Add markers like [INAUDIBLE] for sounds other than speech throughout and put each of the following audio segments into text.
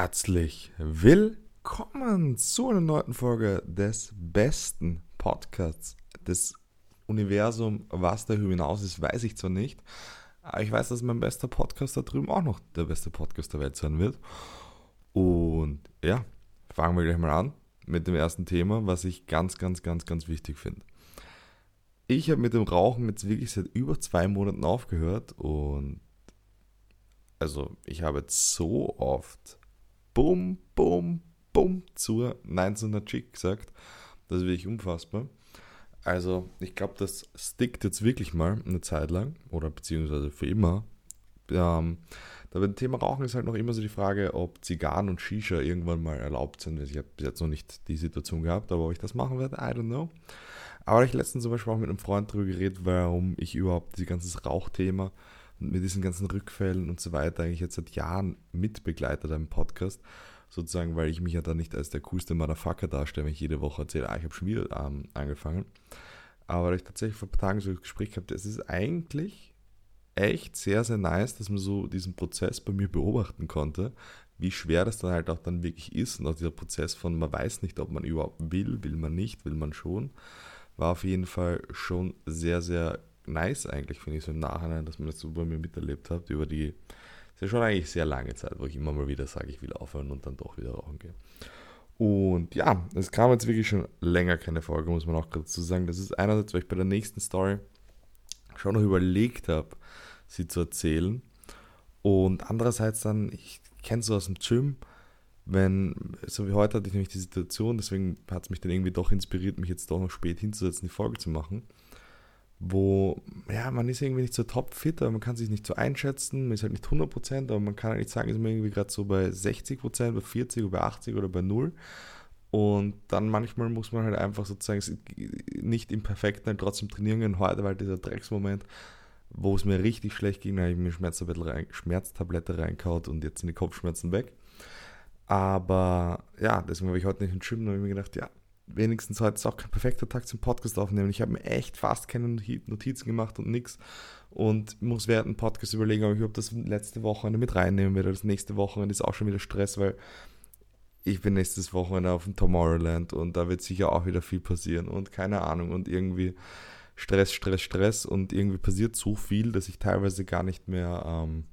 Herzlich willkommen zu einer neuen Folge des besten Podcasts des Universums. Was darüber hinaus ist, weiß ich zwar nicht, aber ich weiß, dass mein bester Podcast da drüben auch noch der beste Podcast der Welt sein wird. Und ja, fangen wir gleich mal an mit dem ersten Thema, was ich ganz, ganz, ganz, ganz wichtig finde. Ich habe mit dem Rauchen jetzt wirklich seit über zwei Monaten aufgehört und also ich habe jetzt so oft Bum, Bum, Nein zu einer Chick gesagt. Das ist wirklich unfassbar. Also ich glaube, das stickt jetzt wirklich mal eine Zeit lang oder beziehungsweise für immer. Ähm, da beim Thema Rauchen ist halt noch immer so die Frage, ob Zigarren und Shisha irgendwann mal erlaubt sind. Ich habe bis jetzt noch nicht die Situation gehabt, aber ob ich das machen werde, I don't know. Aber ich letztens zum Beispiel auch mit einem Freund darüber geredet, warum ich überhaupt dieses ganze Rauchthema mit diesen ganzen Rückfällen und so weiter eigentlich jetzt seit Jahren mitbegleitet im Podcast. Sozusagen, weil ich mich ja da nicht als der coolste Motherfucker darstelle, wenn ich jede Woche erzähle, ah, ich habe schon wieder ähm, angefangen. Aber ich tatsächlich vor ein paar Tagen so ein Gespräch gehabt, es ist eigentlich echt sehr, sehr nice, dass man so diesen Prozess bei mir beobachten konnte, wie schwer das dann halt auch dann wirklich ist und auch dieser Prozess von, man weiß nicht, ob man überhaupt will, will man nicht, will man schon, war auf jeden Fall schon sehr, sehr nice eigentlich, finde ich so im Nachhinein, dass man das so bei mir miterlebt hat, über die, ist ja schon eigentlich sehr lange Zeit, wo ich immer mal wieder sage, ich will aufhören und dann doch wieder rauchen gehen. Und ja, es kam jetzt wirklich schon länger keine Folge, muss man auch gerade dazu sagen. Das ist einerseits, weil ich bei der nächsten Story schon noch überlegt habe, sie zu erzählen. Und andererseits dann, ich kenne so aus dem Gym, wenn, so wie heute hatte ich nämlich die Situation, deswegen hat es mich dann irgendwie doch inspiriert, mich jetzt doch noch spät hinzusetzen, die Folge zu machen wo, ja, man ist irgendwie nicht so topfit, aber man kann sich nicht so einschätzen, man ist halt nicht 100%, aber man kann halt nicht sagen, ist man irgendwie gerade so bei 60%, bei 40 oder bei 80 oder bei 0. Und dann manchmal muss man halt einfach sozusagen nicht im Perfekten halt trotzdem trainieren gehen. Heute war halt dieser Drecksmoment, wo es mir richtig schlecht ging, da habe ich mir Schmerztablette, rein, Schmerztablette reinkaut und jetzt sind die Kopfschmerzen weg. Aber ja, deswegen habe ich heute nicht im Gym und habe mir gedacht, ja, wenigstens heute ist auch kein perfekter Tag zum Podcast aufnehmen. Ich habe mir echt fast keine Notizen gemacht und nichts. Und muss während dem Podcast überlegen, ob ich überhaupt das letzte Wochenende mit reinnehmen werde. Das nächste Wochenende ist auch schon wieder Stress, weil ich bin nächstes Wochenende auf dem Tomorrowland und da wird sicher auch wieder viel passieren und keine Ahnung und irgendwie Stress, Stress, Stress und irgendwie passiert so viel, dass ich teilweise gar nicht mehr ähm,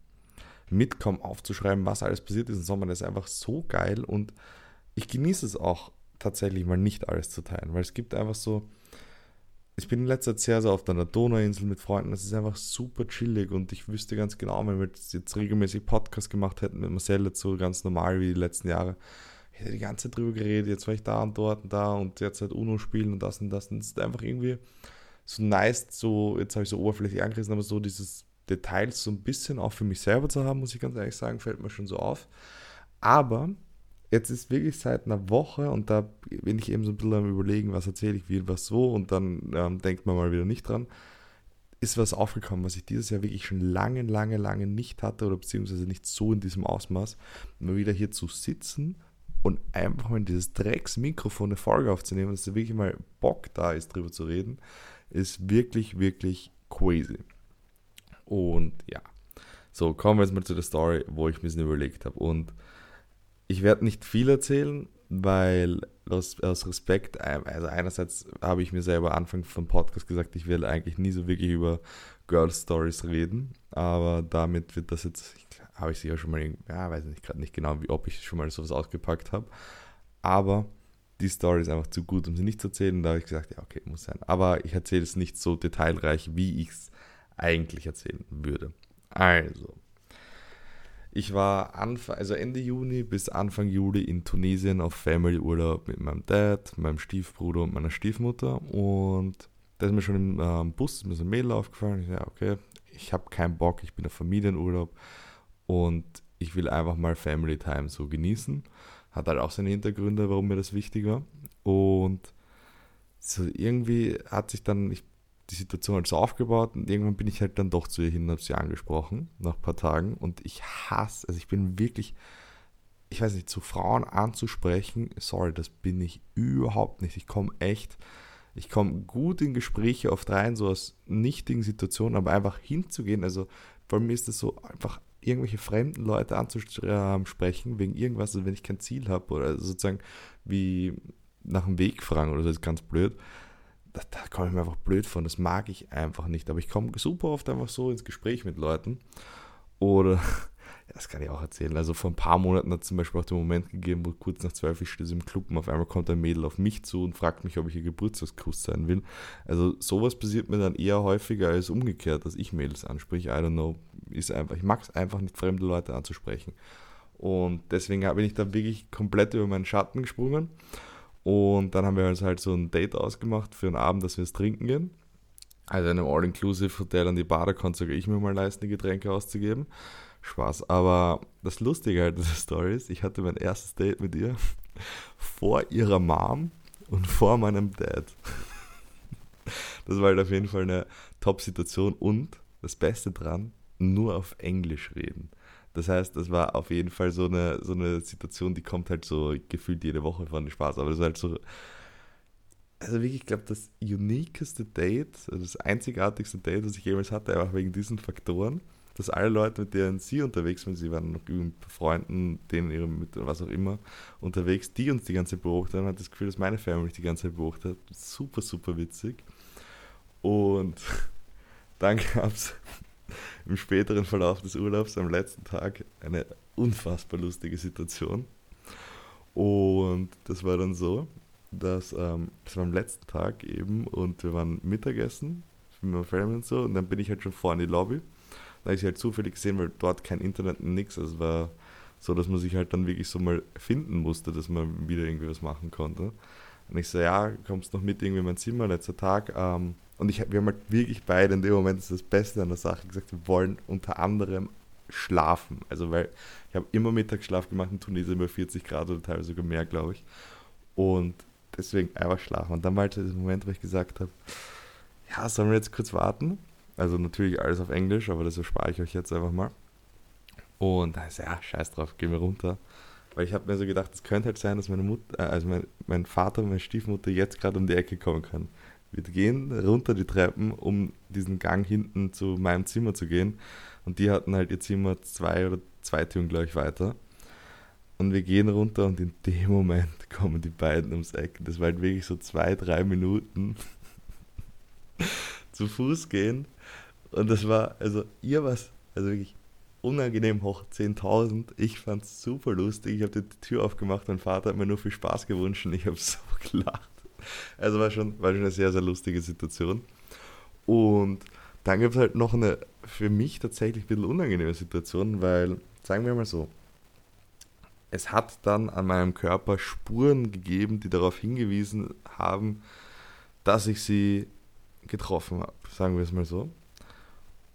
mitkomme aufzuschreiben, was alles passiert ist im Sommer. Das ist einfach so geil und ich genieße es auch tatsächlich mal nicht alles zu teilen, weil es gibt einfach so, ich bin in letzter Zeit sehr, sehr oft an der Donauinsel mit Freunden, das ist einfach super chillig und ich wüsste ganz genau, wenn wir jetzt regelmäßig Podcast gemacht hätten mit Marcel so ganz normal wie die letzten Jahre, ich hätte die ganze Zeit drüber geredet, jetzt war ich da und dort und da und jetzt halt Uno spielen und das und das und es ist einfach irgendwie so nice, so, jetzt habe ich so oberflächlich angerissen, aber so dieses Details so ein bisschen auch für mich selber zu haben, muss ich ganz ehrlich sagen, fällt mir schon so auf. Aber jetzt ist wirklich seit einer Woche und da bin ich eben so ein bisschen am überlegen, was erzähle ich, wie, was so und dann ähm, denkt man mal wieder nicht dran. Ist was aufgekommen, was ich dieses Jahr wirklich schon lange, lange, lange nicht hatte oder beziehungsweise nicht so in diesem Ausmaß, mal wieder hier zu sitzen und einfach mal in dieses Drecksmikrofon eine Folge aufzunehmen, dass da wirklich mal Bock da ist, drüber zu reden, ist wirklich, wirklich crazy. Und ja, so kommen wir jetzt mal zu der Story, wo ich ein bisschen überlegt habe. Und ich werde nicht viel erzählen, weil aus, aus Respekt, also einerseits habe ich mir selber Anfang vom Podcast gesagt, ich will eigentlich nie so wirklich über Girl Stories reden, aber damit wird das jetzt, habe ich sicher schon mal, ja, weiß nicht gerade nicht genau, wie, ob ich schon mal sowas ausgepackt habe, aber die Story ist einfach zu gut, um sie nicht zu erzählen, da habe ich gesagt, ja, okay, muss sein, aber ich erzähle es nicht so detailreich, wie ich es eigentlich erzählen würde. Also, ich war Anfang, also Ende Juni bis Anfang Juli in Tunesien auf Family-Urlaub mit meinem Dad, meinem Stiefbruder und meiner Stiefmutter. Und da ist mir schon im ähm, Bus ist mir so ein Mädel aufgefallen. Ich dachte, okay, ich habe keinen Bock, ich bin auf Familienurlaub und ich will einfach mal Family Time so genießen. Hat halt auch seine Hintergründe, warum mir das wichtig war. Und so irgendwie hat sich dann, ich die Situation halt so aufgebaut und irgendwann bin ich halt dann doch zu ihr hin und habe sie angesprochen, nach ein paar Tagen. Und ich hasse, also ich bin wirklich, ich weiß nicht, zu Frauen anzusprechen, sorry, das bin ich überhaupt nicht. Ich komme echt, ich komme gut in Gespräche oft rein, so aus nichtigen Situationen, aber einfach hinzugehen, also vor mir ist das so einfach irgendwelche fremden Leute anzusprechen wegen irgendwas, also wenn ich kein Ziel habe oder sozusagen wie nach dem Weg fragen oder so, ist ganz blöd. Da, da komme ich mir einfach blöd von. Das mag ich einfach nicht. Aber ich komme super oft einfach so ins Gespräch mit Leuten. Oder [LAUGHS] das kann ich auch erzählen. Also vor ein paar Monaten hat es zum Beispiel auch den Moment gegeben, wo kurz nach zwölf ich stehe im Club und auf einmal kommt ein Mädel auf mich zu und fragt mich, ob ich ihr Geburtstagskuss sein will. Also sowas passiert mir dann eher häufiger als umgekehrt, dass ich Mädels anspreche. I don't know. Ist einfach, ich mag es einfach nicht, fremde Leute anzusprechen. Und deswegen bin ich da wirklich komplett über meinen Schatten gesprungen. Und dann haben wir uns halt so ein Date ausgemacht für einen Abend, dass wir es trinken gehen. Also in einem All-Inclusive-Hotel an die Bar, da konnte sogar ich mir mal leisten, die Getränke auszugeben. Spaß. Aber das Lustige halt dieser Story ist, ich hatte mein erstes Date mit ihr [LAUGHS] vor ihrer Mom und vor meinem Dad. [LAUGHS] Das war halt auf jeden Fall eine Top-Situation und das Beste dran, nur auf Englisch reden. Das heißt, das war auf jeden Fall so eine, so eine Situation, die kommt halt so gefühlt jede Woche von Spaß. Aber das war halt so. Also wirklich, ich glaube, das uniqueste Date, also das einzigartigste Date, was ich jemals hatte, einfach wegen diesen Faktoren dass alle Leute, mit denen sie unterwegs sind, sie waren noch mit Freunden, denen ihre Mütter, was auch immer, unterwegs, die uns die ganze Zeit beobachtet haben, hat das Gefühl, dass meine Family die ganze Zeit beobachtet hat. Super, super witzig. Und [LAUGHS] dann gab es [LAUGHS] im späteren Verlauf des Urlaubs am letzten Tag eine unfassbar lustige Situation. Und das war dann so, dass ähm, das war am letzten Tag eben und wir waren Mittagessen mit meiner Family und so und dann bin ich halt schon vor in die Lobby da habe ich sie halt zufällig gesehen, weil dort kein Internet und nichts. Also es war so, dass man sich halt dann wirklich so mal finden musste, dass man wieder irgendwie was machen konnte. Und ich so, ja, kommst noch mit irgendwie in mein Zimmer, letzter Tag. Ähm, und ich, wir haben halt wirklich beide in dem Moment, das ist das Beste an der Sache, gesagt, wir wollen unter anderem schlafen. Also weil ich habe immer Mittagsschlaf gemacht in Tunesien über 40 Grad oder teilweise sogar mehr, glaube ich. Und deswegen einfach schlafen. Und dann war halt der Moment, wo ich gesagt habe, ja, sollen wir jetzt kurz warten? Also natürlich alles auf Englisch, aber das erspare ich euch jetzt einfach mal. Und da ist ja, scheiß drauf, gehen wir runter. Weil ich habe mir so gedacht, es könnte halt sein, dass meine Mutter, äh, also mein, mein Vater und meine Stiefmutter jetzt gerade um die Ecke kommen können. Wir gehen runter die Treppen, um diesen Gang hinten zu meinem Zimmer zu gehen. Und die hatten halt ihr Zimmer zwei oder zwei Türen, glaube ich, weiter. Und wir gehen runter und in dem Moment [LAUGHS] kommen die beiden ums Eck. Das war halt wirklich so zwei, drei Minuten [LAUGHS] zu Fuß gehen und das war, also ihr was, also wirklich unangenehm hoch 10.000. Ich fand es super lustig. Ich habe die Tür aufgemacht. Mein Vater hat mir nur viel Spaß gewünscht und ich habe [LAUGHS] so gelacht. Also war schon, war schon eine sehr, sehr lustige Situation. Und dann gibt es halt noch eine für mich tatsächlich ein bisschen unangenehme Situation, weil, sagen wir mal so, es hat dann an meinem Körper Spuren gegeben, die darauf hingewiesen haben, dass ich sie getroffen habe, sagen wir es mal so.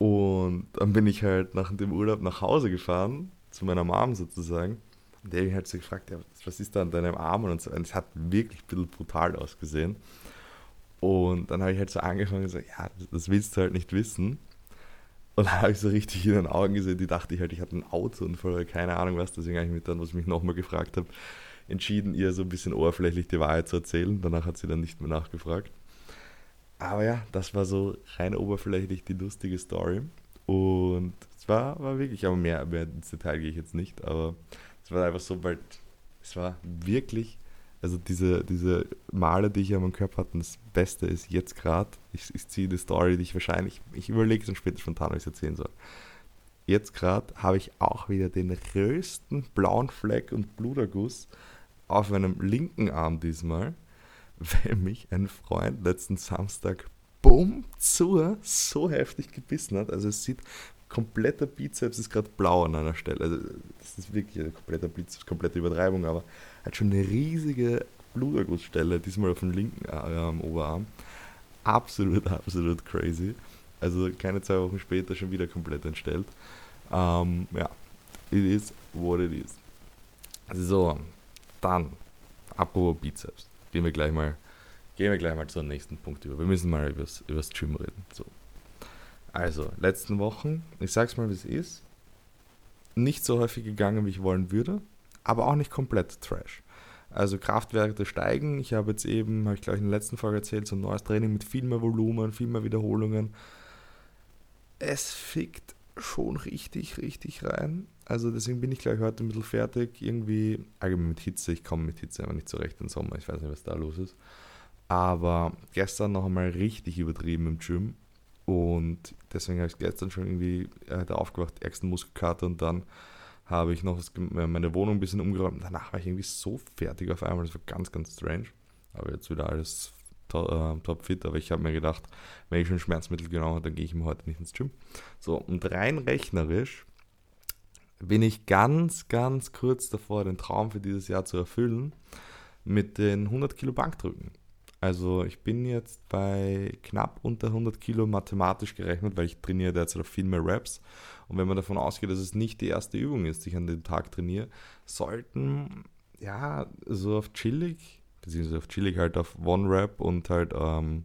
Und dann bin ich halt nach dem Urlaub nach Hause gefahren, zu meiner Mom sozusagen. Und der hat mich halt so gefragt, ja, was ist da an deinem Arm? Und so. Und es hat wirklich ein bisschen brutal ausgesehen. Und dann habe ich halt so angefangen gesagt, ja, das willst du halt nicht wissen. Und dann habe ich so richtig in den Augen gesehen, die dachte ich halt, ich hatte einen Autounfall oder keine Ahnung was. Deswegen habe ich mich dann, was ich mich nochmal gefragt habe, entschieden, ihr so ein bisschen oberflächlich die Wahrheit zu erzählen. Danach hat sie dann nicht mehr nachgefragt. Aber ja, das war so rein oberflächlich die lustige Story. Und es war, war wirklich, aber mehr, mehr ins Detail gehe ich jetzt nicht, aber es war einfach so, weil es war wirklich, also diese, diese Male, die ich an meinem Körper hatte, das Beste ist jetzt gerade, ich, ich ziehe die Story, die ich wahrscheinlich, ich überlege es dann später spontan, ob ich es erzählen soll. Jetzt gerade habe ich auch wieder den größten blauen Fleck und Bluterguss auf meinem linken Arm diesmal weil mich ein Freund letzten Samstag bumm zu so heftig gebissen hat. Also es sieht, kompletter Bizeps ist gerade blau an einer Stelle. Also das ist wirklich ein kompletter Bizeps, komplette Übertreibung, aber hat schon eine riesige Blutergussstelle, diesmal auf dem linken Arm, Oberarm. Absolut, [LAUGHS] absolut crazy. Also keine zwei Wochen später schon wieder komplett entstellt. Ähm, ja, it is what it is. So, dann, apropos Bizeps gehen wir gleich mal, gehen wir gleich mal zum nächsten Punkt über. Wir müssen mal über das Gym reden. So. Also, letzten Wochen, ich sag's mal, wie es ist, nicht so häufig gegangen, wie ich wollen würde, aber auch nicht komplett Trash. Also Kraftwerte steigen. Ich habe jetzt eben, habe ich glaube ich in der letzten Folge erzählt, so ein neues Training mit viel mehr Volumen, viel mehr Wiederholungen. Es fickt schon richtig, richtig rein. Also deswegen bin ich gleich heute ein bisschen fertig. Irgendwie, allgemein mit Hitze, ich komme mit Hitze einfach nicht zurecht im Sommer. Ich weiß nicht, was da los ist. Aber gestern noch einmal richtig übertrieben im Gym. Und deswegen habe ich gestern schon irgendwie äh, da aufgewacht, ärgsten Muskelkater und dann habe ich noch das, meine Wohnung ein bisschen umgeräumt. Danach war ich irgendwie so fertig auf einmal. Das war ganz, ganz strange. Aber jetzt wieder alles to, äh, top fit. Aber ich habe mir gedacht, wenn ich schon Schmerzmittel genommen habe, dann gehe ich mir heute nicht ins Gym. So, und rein rechnerisch bin ich ganz, ganz kurz davor, den Traum für dieses Jahr zu erfüllen mit den 100 Kilo Bankdrücken. Also ich bin jetzt bei knapp unter 100 Kilo mathematisch gerechnet, weil ich trainiere derzeit auf viel mehr Reps. Und wenn man davon ausgeht, dass es nicht die erste Übung ist, die ich an dem Tag trainiere, sollten, ja, so auf chillig, beziehungsweise auf chillig halt auf One Rep und halt ähm,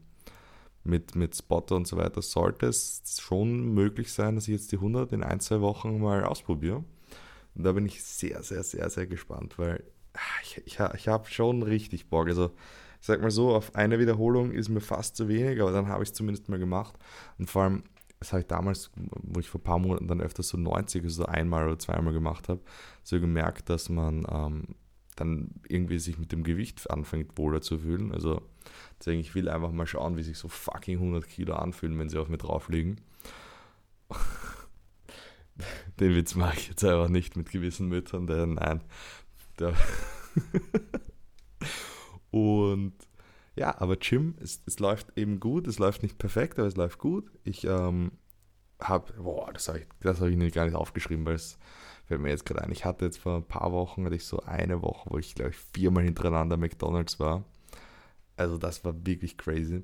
mit, mit Spotter und so weiter, sollte es schon möglich sein, dass ich jetzt die 100 in ein, zwei Wochen mal ausprobiere. Und da bin ich sehr, sehr, sehr, sehr gespannt, weil ah, ich, ich, ich habe schon richtig Bock. Also ich sag mal so, auf eine Wiederholung ist mir fast zu wenig, aber dann habe ich es zumindest mal gemacht. Und vor allem, das habe ich damals, wo ich vor ein paar Monaten dann öfters so 90, also so einmal oder zweimal gemacht habe, so gemerkt, dass man ähm, dann irgendwie sich mit dem Gewicht anfängt wohler zu fühlen. Also deswegen, ich will einfach mal schauen, wie sich so fucking 100 Kilo anfühlen, wenn sie auf mir drauf liegen. [LAUGHS] Den Witz mache ich jetzt einfach nicht mit gewissen Müttern, denn nein, [LAUGHS] Und ja, aber Gym, es, es läuft eben gut, es läuft nicht perfekt, aber es läuft gut. Ich ähm, habe, boah, das habe ich, hab ich gar nicht aufgeschrieben, weil es fällt mir jetzt gerade ein. Ich hatte jetzt vor ein paar Wochen, hatte ich so eine Woche, wo ich glaube ich viermal hintereinander McDonalds war. Also das war wirklich crazy.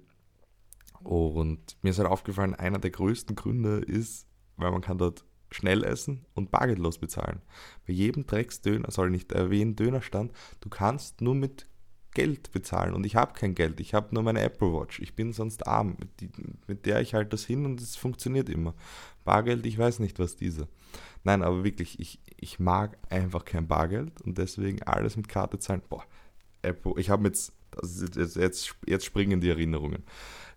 Und mir ist halt aufgefallen, einer der größten Gründe ist, weil man kann dort schnell essen und bargeldlos bezahlen. Bei jedem Drecksdöner, soll nicht erwähnen, Dönerstand, du kannst nur mit Geld bezahlen und ich habe kein Geld. Ich habe nur meine Apple Watch. Ich bin sonst arm. Mit, die, mit der ich halt das hin und es funktioniert immer. Bargeld, ich weiß nicht, was diese. Nein, aber wirklich, ich, ich mag einfach kein Bargeld und deswegen alles mit Karte zahlen. Boah, Apple, ich habe jetzt, jetzt, jetzt, jetzt springen die Erinnerungen.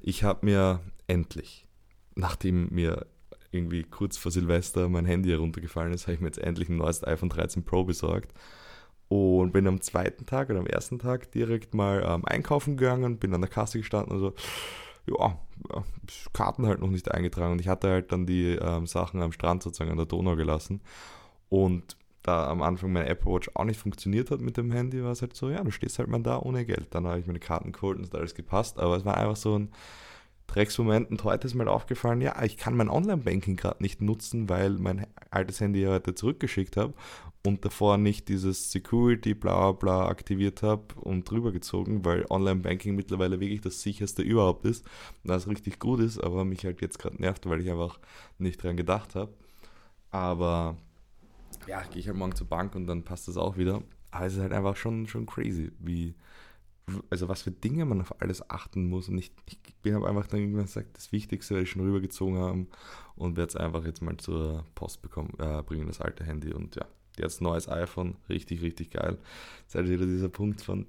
Ich habe mir endlich, nachdem mir irgendwie kurz vor Silvester mein Handy heruntergefallen ist, habe ich mir jetzt endlich ein neues iPhone 13 Pro besorgt und bin am zweiten Tag oder am ersten Tag direkt mal ähm, einkaufen gegangen, bin an der Kasse gestanden, also ja, Karten halt noch nicht eingetragen. Und ich hatte halt dann die ähm, Sachen am Strand sozusagen an der Donau gelassen. Und da am Anfang meine Apple Watch auch nicht funktioniert hat mit dem Handy, war es halt so, ja, du stehst halt mal da ohne Geld. Dann habe ich meine Karten geholt und es hat alles gepasst, aber es war einfach so ein Drecksmoment und heute ist mir aufgefallen, ja, ich kann mein Online-Banking gerade nicht nutzen, weil mein altes Handy ja heute zurückgeschickt habe und davor nicht dieses Security bla bla aktiviert habe und drüber gezogen, weil Online-Banking mittlerweile wirklich das sicherste überhaupt ist, das richtig gut ist, aber mich halt jetzt gerade nervt, weil ich einfach nicht dran gedacht habe. Aber ja, gehe ich halt morgen zur Bank und dann passt das auch wieder. Aber es ist halt einfach schon, schon crazy, wie, also was für Dinge man auf alles achten muss. Und ich, ich bin einfach dann irgendwann gesagt, das Wichtigste werde ich schon rübergezogen haben und werde es einfach jetzt mal zur Post bekommen, äh, bringen, das alte Handy. Und ja, jetzt neues iPhone, richtig, richtig geil. Jetzt halt wieder dieser Punkt von,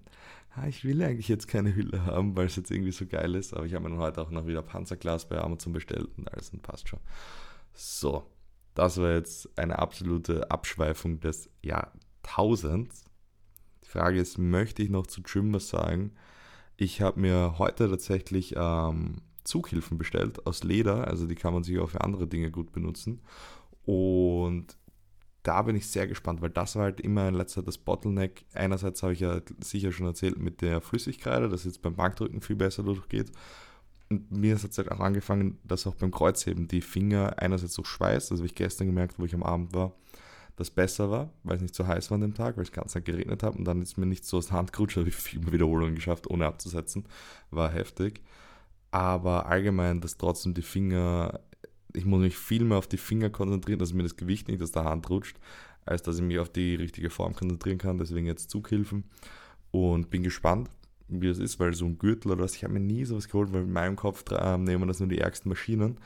ah, ich will eigentlich jetzt keine Hülle haben, weil es jetzt irgendwie so geil ist. Aber ich habe mir dann heute auch noch wieder Panzerglas bei Amazon bestellt und alles und passt schon. So, das war jetzt eine absolute Abschweifung des Jahrtausends. Frage ist, möchte ich noch zu Gym was sagen? Ich habe mir heute tatsächlich ähm, Zughilfen bestellt aus Leder, also die kann man sich auch für andere Dinge gut benutzen. Und da bin ich sehr gespannt, weil das war halt immer in letzter Zeit das Bottleneck. Einerseits habe ich ja sicher schon erzählt mit der Flüssigkeit, dass jetzt beim Bankdrücken viel besser durchgeht. Und mir ist es halt auch angefangen, dass auch beim Kreuzheben die Finger einerseits so schweißt, also habe ich gestern gemerkt, wo ich am Abend war, das besser war, weil es nicht so heiß war an dem Tag, weil es ganz Tag geregnet hat und dann ist mir nicht so aus der Hand gerutscht, habe [LAUGHS] ich viele Wiederholungen geschafft, ohne abzusetzen. War heftig. Aber allgemein, dass trotzdem die Finger, ich muss mich viel mehr auf die Finger konzentrieren, dass mir das Gewicht nicht aus der Hand rutscht, als dass ich mich auf die richtige Form konzentrieren kann. Deswegen jetzt Zughilfen und bin gespannt, wie das ist, weil so ein Gürtel oder was, ich habe mir nie sowas geholt, weil in meinem Kopf äh, nehmen das nur die ärgsten Maschinen.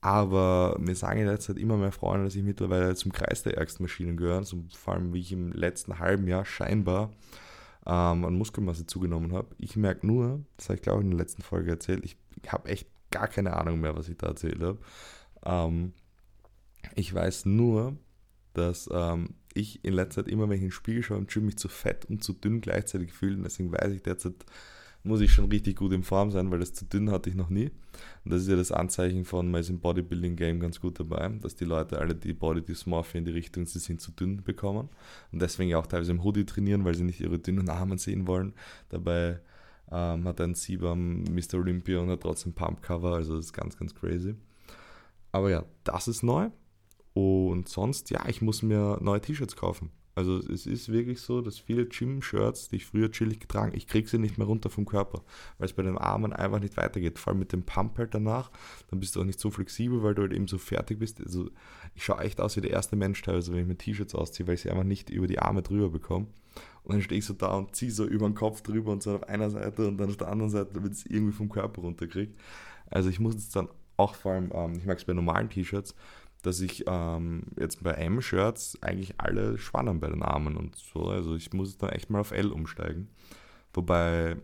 Aber mir sagen in letzter Zeit immer mehr Freunde, dass ich mittlerweile zum Kreis der ärgsten Maschinen gehöre. So, vor allem, wie ich im letzten halben Jahr scheinbar ähm, an Muskelmasse zugenommen habe. Ich merke nur, das habe ich glaube ich in der letzten Folge erzählt, ich habe echt gar keine Ahnung mehr, was ich da erzählt habe. Ähm, Ich weiß nur, dass ähm, ich in letzter Zeit immer, wenn ich ins Spiegel schaue im Gym, mich zu fett und zu dünn gleichzeitig fühle. Deswegen weiß ich derzeit, muss ich schon richtig gut in Form sein, weil das zu dünn hatte ich noch nie. Und das ist ja das Anzeichen von, man ist im Bodybuilding-Game ganz gut dabei, dass die Leute alle die Body Dysmorphia in die Richtung, sie sind zu dünn bekommen. Und deswegen auch teilweise im Hoodie trainieren, weil sie nicht ihre dünnen Arme sehen wollen. Dabei ähm, hat ein Siebam Mr. Olympia und hat trotzdem Pump-Cover, also das ist ganz, ganz crazy. Aber ja, das ist neu. Und sonst, ja, ich muss mir neue T-Shirts kaufen. Also es ist wirklich so, dass viele Gym-Shirts, die ich früher chillig getragen, ich kriege sie nicht mehr runter vom Körper, weil es bei den Armen einfach nicht weitergeht. Vor allem mit dem Pump halt danach, dann bist du auch nicht so flexibel, weil du halt eben so fertig bist. Also ich schaue echt aus wie der erste Mensch teilweise, wenn ich mir T-Shirts ausziehe, weil ich sie einfach nicht über die Arme drüber bekomme. Und dann stehe ich so da und ziehe so über den Kopf drüber und so auf einer Seite und dann auf der anderen Seite, damit es irgendwie vom Körper runterkriegt. Also ich muss es dann auch vor allem, ähm, ich mag es bei normalen T-Shirts, dass ich ähm, jetzt bei M-Shirts eigentlich alle schwannern bei den Armen und so. Also ich muss dann echt mal auf L umsteigen. Wobei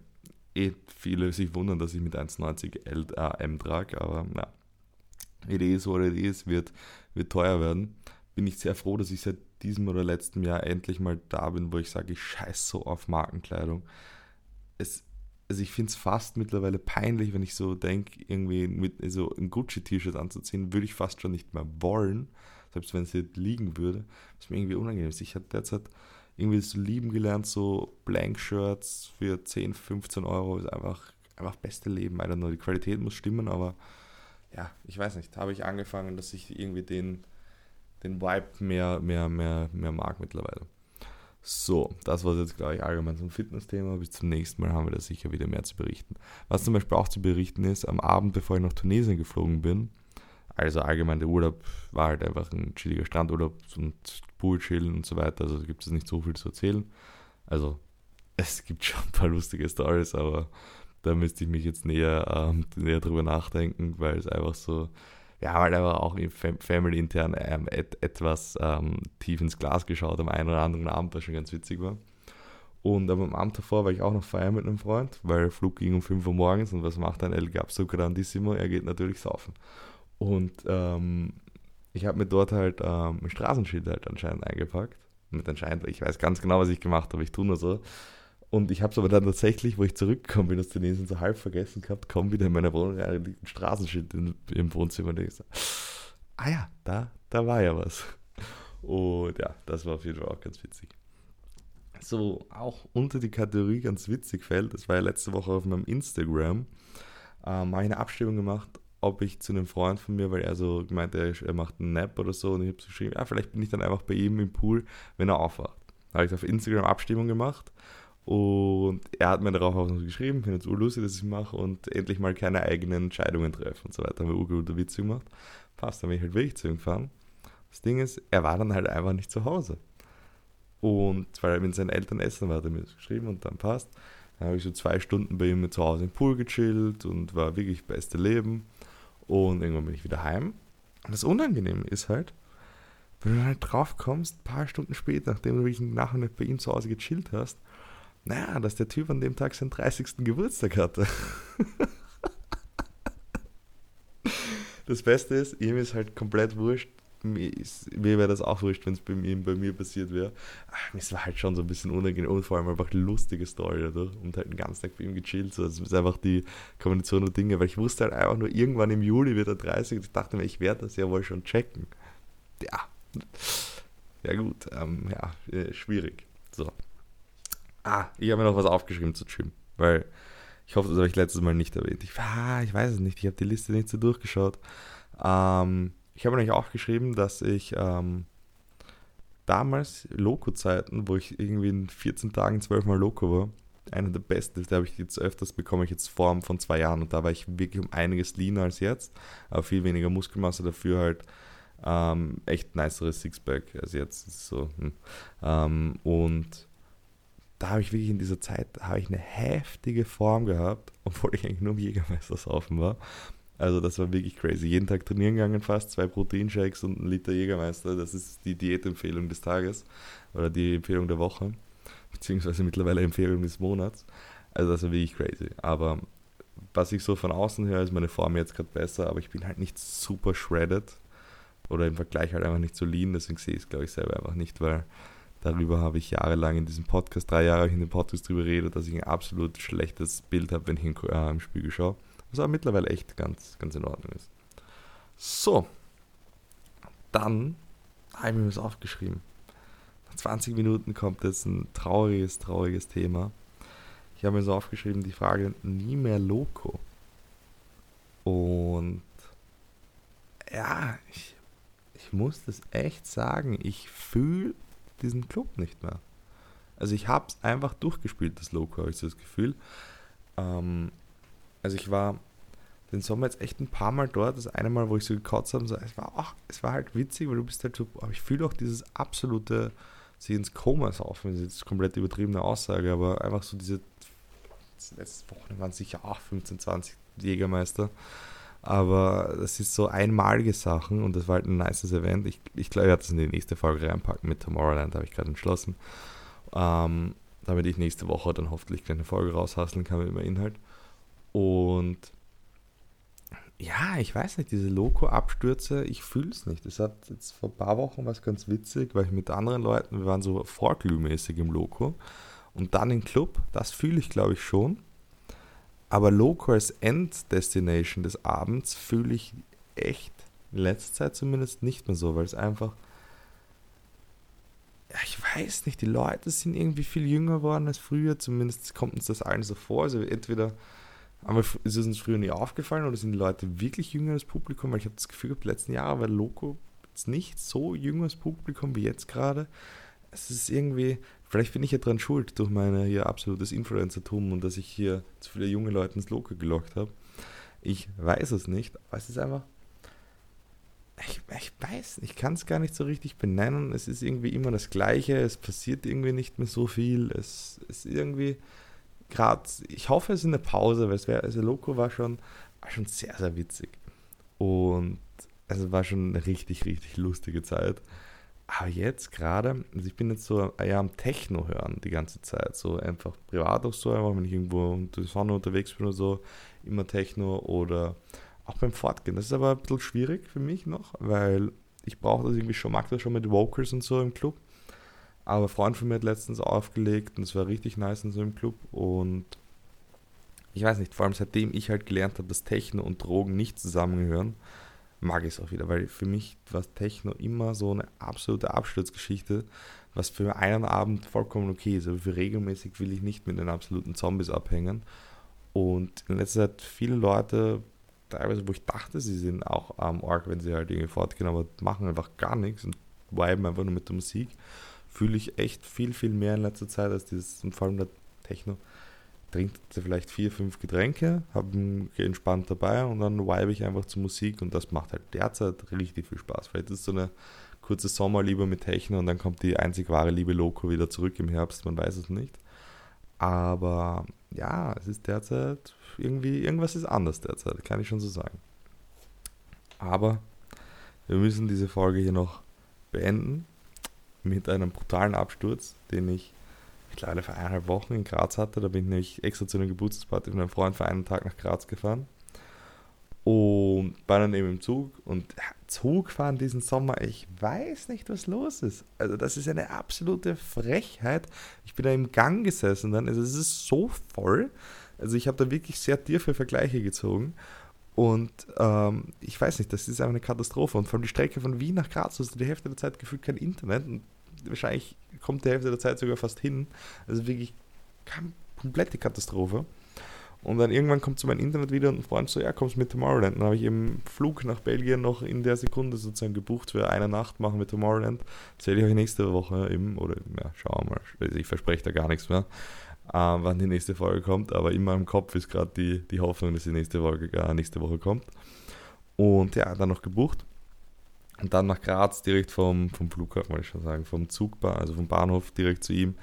eh viele sich wundern, dass ich mit 1,90 L, äh, M trage, aber na, Idee ist, what it is, wird, wird teuer werden. Bin ich sehr froh, dass ich seit diesem oder letzten Jahr endlich mal da bin, wo ich sage, ich scheiße so auf Markenkleidung. Es, also ich finde es fast mittlerweile peinlich, wenn ich so denke, irgendwie mit so ein Gucci-T-Shirt anzuziehen, würde ich fast schon nicht mehr wollen, selbst wenn es hier liegen würde. Das ist mir irgendwie unangenehm. Ich habe derzeit irgendwie so lieben gelernt, so Blank-Shirts für 10, 15 Euro ist einfach, einfach beste Leben. I don't Die Qualität muss stimmen, aber ja, ich weiß nicht, habe ich angefangen, dass ich irgendwie den, den Vibe mehr, mehr, mehr, mehr mag mittlerweile. So, das war jetzt, glaube ich, allgemein zum Fitnessthema. Bis zum nächsten Mal haben wir da sicher wieder mehr zu berichten. Was zum Beispiel auch zu berichten ist, am Abend, bevor ich nach Tunesien geflogen bin, also allgemein der Urlaub war halt einfach ein chilliger Strandurlaub und Pool chillen und so weiter. Also gibt es nicht so viel zu erzählen. Also es gibt schon ein paar lustige Stories, aber da müsste ich mich jetzt näher, ähm, näher drüber nachdenken, weil es einfach so, haben halt einfach auch Family intern ähm, et, etwas ähm, tief ins Glas geschaut am einen oder anderen Abend, was schon ganz witzig war. Und aber am Abend davor war ich auch noch feiern mit einem Freund, weil Flug ging um 5 Uhr morgens und was macht ein El Gapso Grandissimo? Er geht natürlich saufen. Und ähm, ich habe mir dort halt ähm, ein Straßenschild halt anscheinend eingepackt. Mit anscheinend, ich weiß ganz genau, was ich gemacht habe, ich tue nur so. Und ich habe es aber dann tatsächlich, wo ich zurückgekommen bin aus Tunesien, so halb vergessen gehabt, komm wieder in meiner Wohnung rein, liegt ein Straßenschild in, im Wohnzimmer. Und ich so, ah ja, da, da war ja was. Und ja, das war auf jeden Fall auch ganz witzig. So, auch unter die Kategorie ganz witzig fällt, das war ja letzte Woche auf meinem Instagram, ähm, habe ich eine Abstimmung gemacht, ob ich zu einem Freund von mir, weil er so gemeint, er, er macht einen Nap oder so, und ich habe so geschrieben, ja, vielleicht bin ich dann einfach bei ihm im Pool, wenn er aufwacht. Da habe ich auf Instagram Abstimmung gemacht und er hat mir darauf auch noch geschrieben, finde es urlustig, dass ich mache und endlich mal keine eigenen Entscheidungen treffen und so weiter. Haben wir urgute Witze gemacht. Passt, dann bin ich halt wirklich zu ihm gefahren. Das Ding ist, er war dann halt einfach nicht zu Hause. Und weil er mit seinen Eltern essen war, hat er mir das geschrieben und dann passt. Dann habe ich so zwei Stunden bei ihm zu Hause im Pool gechillt und war wirklich beste Leben. Und irgendwann bin ich wieder heim. Und das Unangenehme ist halt, wenn du halt drauf kommst, ein paar Stunden später, nachdem du wirklich nachher nicht bei ihm zu Hause gechillt hast, naja, dass der Typ an dem Tag seinen 30. Geburtstag hatte. das Beste ist, ihm ist halt komplett wurscht. Mir, wäre das auch wurscht, wenn es bei mir, bei mir passiert wäre. Es war halt schon so ein bisschen unangenehm und vor allem einfach eine lustige Story dadurch und halt den ganzen Tag bei ihm gechillt. So. Das ist einfach die Kombination der Dinge, weil ich wusste halt einfach nur, irgendwann im Juli wird er 30 und ich dachte mir, ich werde das ja wohl schon checken. Ja. Ja, gut. Ähm, ja, äh, schwierig. So. Ah, ich habe mir noch was aufgeschrieben zu Gym, weil ich hoffe, das habe ich letztes Mal nicht erwähnt. Ich, ah, ich weiß es nicht, ich habe die Liste nicht so durchgeschaut. Ähm, ich habe nämlich aufgeschrieben, dass ich ähm, damals Loco-Zeiten, wo ich irgendwie in 14 Tagen 12 Mal Loco war, einer der besten der habe ich jetzt öfters bekomme ich jetzt Form von zwei Jahren und da war ich wirklich um einiges leaner als jetzt, aber viel weniger Muskelmasse, dafür halt ähm, echt niceres Sixpack als jetzt. So, hm. ähm, und da habe ich wirklich in dieser Zeit habe ich eine heftige Form gehabt, obwohl ich eigentlich nur im Jägermeister saufen war. Also das war wirklich crazy. Jeden Tag trainieren gegangen fast, zwei Proteinshakes und ein Liter Jägermeister. Das ist die Diätempfehlung des Tages oder die Empfehlung der Woche, beziehungsweise mittlerweile Empfehlung des Monats. Also das war wirklich crazy. Aber was ich so von außen höre, ist meine Form jetzt gerade besser, aber ich bin halt nicht super shredded. oder im Vergleich halt einfach nicht so lean, deswegen sehe ich es, glaube ich, selber einfach nicht, weil darüber habe ich jahrelang in diesem Podcast, drei Jahre in dem Podcast drüber geredet, dass ich ein absolut schlechtes Bild habe, wenn ich in, äh, im Spiegel schaue. Was aber mittlerweile echt ganz, ganz in Ordnung ist. So, dann habe ich mir was aufgeschrieben. Nach 20 Minuten kommt jetzt ein trauriges, trauriges Thema. Ich habe mir so aufgeschrieben, die Frage, nie mehr Loco. Und ja, ich, ich muss das echt sagen, ich fühle diesen Club nicht mehr. Also ich habe es einfach durchgespielt, das Loco, habe ich so das Gefühl. Ähm, also ich war den Sommer jetzt echt ein paar Mal dort. Das eine Mal, wo ich so gekotzt habe, so, es war auch, es war halt witzig, weil du bist halt so, aber ich fühle auch dieses absolute, sich ins Koma saufen, das ist jetzt komplett übertriebene Aussage, aber einfach so diese, letzte Woche waren sicher auch 15, 20 Jägermeister. Aber das ist so einmalige Sachen und das war halt ein nices Event. Ich, ich glaube, ich werde das in die nächste Folge reinpacken mit Tomorrowland, habe ich gerade entschlossen. Ähm, damit ich nächste Woche dann hoffentlich eine Folge raushasseln kann mit dem Inhalt. Und ja, ich weiß nicht, diese Loco-Abstürze, ich fühle es nicht. Es hat jetzt vor ein paar Wochen was ganz witzig, weil ich mit anderen Leuten, wir waren so vorglühmäßig im Loco und dann im Club, das fühle ich glaube ich schon. Aber Loco als Enddestination des Abends fühle ich echt in letzter Zeit zumindest nicht mehr so, weil es einfach, ja, ich weiß nicht, die Leute sind irgendwie viel jünger geworden als früher, zumindest kommt uns das allen so vor. Also entweder aber ist es uns früher nie aufgefallen oder sind die Leute wirklich jünger als Publikum? Weil ich habe das Gefühl gehabt, letzten Jahre war Loco jetzt nicht so jüngeres Publikum wie jetzt gerade. Es ist irgendwie, vielleicht bin ich ja dran schuld durch mein hier absolutes Influencertum und dass ich hier zu viele junge Leute ins Loco gelockt habe. Ich weiß es nicht, aber es ist einfach. Ich, ich weiß, ich kann es gar nicht so richtig benennen. Es ist irgendwie immer das Gleiche, es passiert irgendwie nicht mehr so viel. Es ist irgendwie gerade, ich hoffe, es ist eine Pause, weil es wäre, also Loco war schon, war schon sehr, sehr witzig. Und also war schon eine richtig, richtig lustige Zeit. Aber jetzt gerade, also ich bin jetzt so eher am Techno hören die ganze Zeit. So einfach privat auch so, einfach wenn ich irgendwo unter der Sonne unterwegs bin oder so, immer Techno oder auch beim Fortgehen. Das ist aber ein bisschen schwierig für mich noch, weil ich brauche das irgendwie schon, mag das schon mit Vocals und so im Club. Aber ein Freund von mir hat letztens aufgelegt und es war richtig nice in so einem Club. Und ich weiß nicht, vor allem seitdem ich halt gelernt habe, dass Techno und Drogen nicht zusammengehören, mag ich es auch wieder, weil für mich war Techno immer so eine absolute Absturzgeschichte, was für einen Abend vollkommen okay ist. Aber für regelmäßig will ich nicht mit den absoluten Zombies abhängen. Und in letzter Zeit viele Leute, teilweise, wo ich dachte, sie sind auch am Org, wenn sie halt irgendwie fortgehen, aber machen einfach gar nichts und viben einfach nur mit der Musik fühle ich echt viel, viel mehr in letzter Zeit als dieses, und vor allem der Techno. Trinkt vielleicht vier, fünf Getränke, habe entspannt dabei und dann vibe ich einfach zur Musik und das macht halt derzeit richtig viel Spaß. Vielleicht ist es so eine kurze Sommerliebe mit Techno und dann kommt die einzig wahre Liebe Loco wieder zurück im Herbst, man weiß es nicht. Aber ja, es ist derzeit irgendwie, irgendwas ist anders derzeit, kann ich schon so sagen. Aber wir müssen diese Folge hier noch beenden mit einem brutalen Absturz, den ich mittlerweile vor eineinhalb Wochen in Graz hatte. Da bin ich extra zu einer Geburtstagsparty von einem Freund für einen Tag nach Graz gefahren. Und war dann eben im Zug. Und Zugfahren diesen Sommer, ich weiß nicht, was los ist. Also, das ist eine absolute Frechheit. Ich bin da im Gang gesessen dann. Also, es ist so voll. Also, ich habe da wirklich sehr tiefe Vergleiche gezogen. Und ähm, ich weiß nicht, das ist einfach eine Katastrophe. Und vor allem die Strecke von Wien nach Graz, hast du die Hälfte der Zeit gefühlt kein Internet. Und wahrscheinlich kommt die Hälfte der Zeit sogar fast hin. Also wirklich komplette Katastrophe. Und dann irgendwann kommt so mein Internet wieder und ein Freund so, ja, kommst mit Tomorrowland. Dann habe ich eben Flug nach Belgien noch in der Sekunde sozusagen gebucht für eine Nacht machen wir Tomorrowland. Werde ich euch nächste Woche eben, oder ja, schauen wir mal. Also ich verspreche da gar nichts mehr, äh, wann die nächste Folge kommt. Aber in meinem Kopf ist gerade die, die Hoffnung, dass die nächste Folge äh, nächste Woche kommt. Und ja, dann noch gebucht. Und dann nach Graz direkt vom, vom Flughafen, wollte ich schon sagen, vom Zugbahn, also vom Bahnhof direkt zu ihm.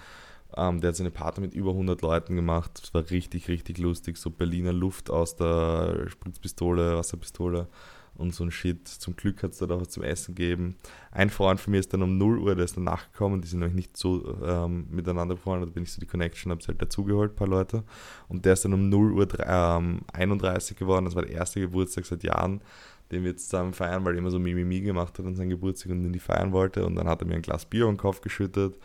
Ähm, der hat seine Party mit über 100 Leuten gemacht. Das war richtig, richtig lustig. So Berliner Luft aus der Spritzpistole, Wasserpistole und so ein Shit. Zum Glück hat es dort auch was zum Essen gegeben. Ein Freund von mir ist dann um 0 Uhr, der ist danach gekommen. Die sind nämlich nicht so ähm, miteinander befreundet. Da bin ich so die Connection, habe halt dazugeholt, ein paar Leute. Und der ist dann um 0 Uhr ähm, 31 geworden. Das war der erste Geburtstag seit Jahren den wir zusammen feiern, weil er immer so Mimimi gemacht hat an seinem Geburtstag und in die feiern wollte. Und dann hat er mir ein Glas Bier um den Kopf geschüttet.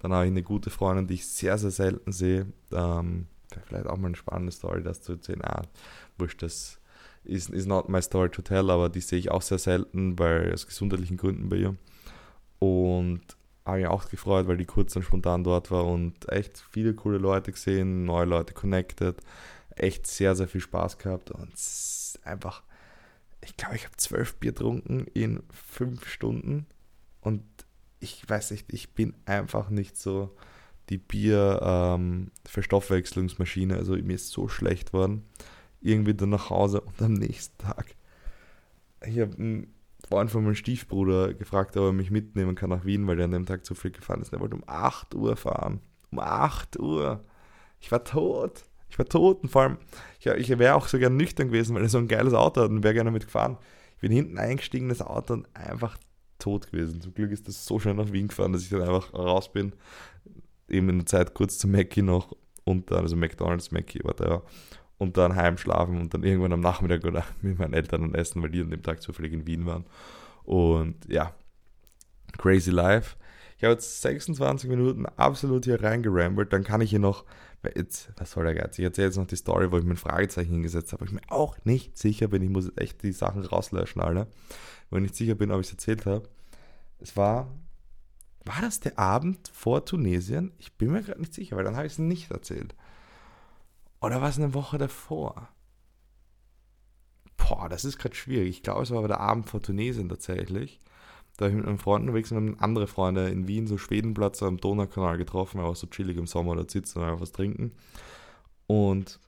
Dann habe ich eine gute Freundin, die ich sehr, sehr selten sehe. Ähm, vielleicht auch mal eine spannende Story, das zu erzählen. Ah, wurscht, das ist, is not my story to tell, aber die sehe ich auch sehr selten, weil aus gesundheitlichen Gründen bei ihr. Und habe mich auch gefreut, weil die kurz und spontan dort war und echt viele coole Leute gesehen, neue Leute connected, echt sehr, sehr viel Spaß gehabt und einfach, ich glaube, ich habe zwölf Bier getrunken in fünf Stunden und ich weiß nicht, ich bin einfach nicht so die Bier-Verstoffwechslungsmaschine, ähm, also mir ist so schlecht worden, irgendwie dann nach Hause und am nächsten Tag, ich habe Freund von meinem Stiefbruder gefragt, ob er mich mitnehmen kann nach Wien, weil der an dem Tag zu viel gefahren ist. Er wollte um 8 Uhr fahren. Um 8 Uhr. Ich war tot. Ich war tot und vor allem, ich, ich wäre auch so gern nüchtern gewesen, weil er so ein geiles Auto hat und wäre gerne mitgefahren. Ich bin hinten eingestiegen, das Auto und einfach tot gewesen. Zum Glück ist das so schnell nach Wien gefahren, dass ich dann einfach raus bin. Eben in der Zeit kurz zu Mackie noch und dann, also McDonalds, Mackie, whatever und dann heimschlafen und dann irgendwann am Nachmittag oder [LAUGHS] mit meinen Eltern dann essen, weil die an dem Tag zufällig in Wien waren. Und ja, crazy life. Ich habe jetzt 26 Minuten absolut hier reingerambelt, dann kann ich hier noch, jetzt, was soll der Geiz? Ich erzähle jetzt noch die Story, wo ich mir ein Fragezeichen hingesetzt habe, wo ich mir auch nicht sicher bin, ich muss jetzt echt die Sachen rauslöschen, alle, wo ich nicht sicher bin, ob ich es erzählt habe. Es war, war das der Abend vor Tunesien? Ich bin mir gerade nicht sicher, weil dann habe ich es nicht erzählt. Oder war es eine Woche davor? Boah, das ist gerade schwierig. Ich glaube, es war aber der Abend vor Tunesien tatsächlich. Da habe ich mit einem Freund unterwegs und andere Freunde in Wien, so Schwedenplatz am Donaukanal getroffen, aber so chillig im Sommer da sitzen und einfach was trinken. Und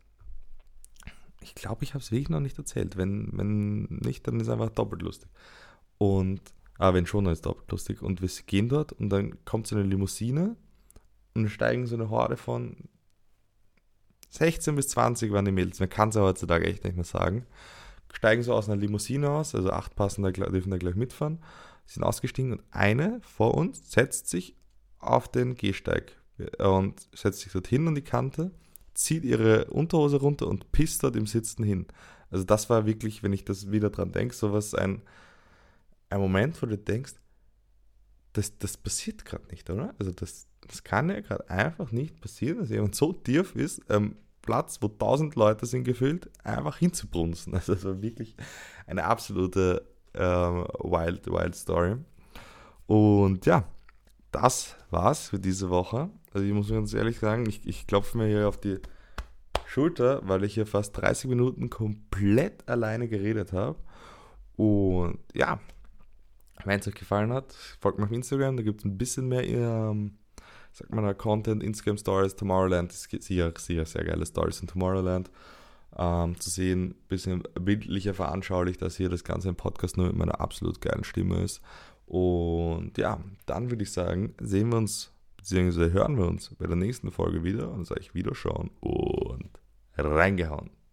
ich glaube, ich habe es wirklich noch nicht erzählt. Wenn, wenn nicht, dann ist es einfach doppelt lustig. Und, ah, wenn schon, dann ist es doppelt lustig. Und wir gehen dort und dann kommt so eine Limousine und steigen so eine Horde von 16 bis 20 waren die Mädels, man kann es ja heutzutage echt nicht mehr sagen. Steigen so aus einer Limousine aus, also acht passen da, dürfen da gleich mitfahren, sind ausgestiegen und eine vor uns setzt sich auf den Gehsteig und setzt sich dorthin an die Kante, zieht ihre Unterhose runter und pisst dort im Sitzen hin. Also das war wirklich, wenn ich das wieder dran denke, sowas ein, ein Moment, wo du denkst, das, das passiert gerade nicht, oder? Also das, das kann ja gerade einfach nicht passieren, dass jemand so tief ist, ähm, Platz, wo tausend Leute sind gefüllt, einfach hinzubrunzen. [LAUGHS] Also das war wirklich eine absolute ähm, wild, wild Story. Und ja, das war's für diese Woche. Also ich muss ganz ehrlich sagen, ich, ich klopfe mir hier auf die Schulter, weil ich hier fast 30 Minuten komplett alleine geredet habe. Und ja, wenn es euch gefallen hat, folgt mir auf Instagram, da gibt es ein bisschen mehr ähm, sagt man, Content, Instagram Stories, Tomorrowland, ist sicher, sicher sehr geile Stories in Tomorrowland. Ähm, zu sehen, ein bisschen bildlicher veranschaulicht, dass hier das Ganze im Podcast nur mit meiner absolut geilen Stimme ist. Und ja, dann würde ich sagen, sehen wir uns, beziehungsweise hören wir uns bei der nächsten Folge wieder und sage ich Wiederschauen und reingehauen.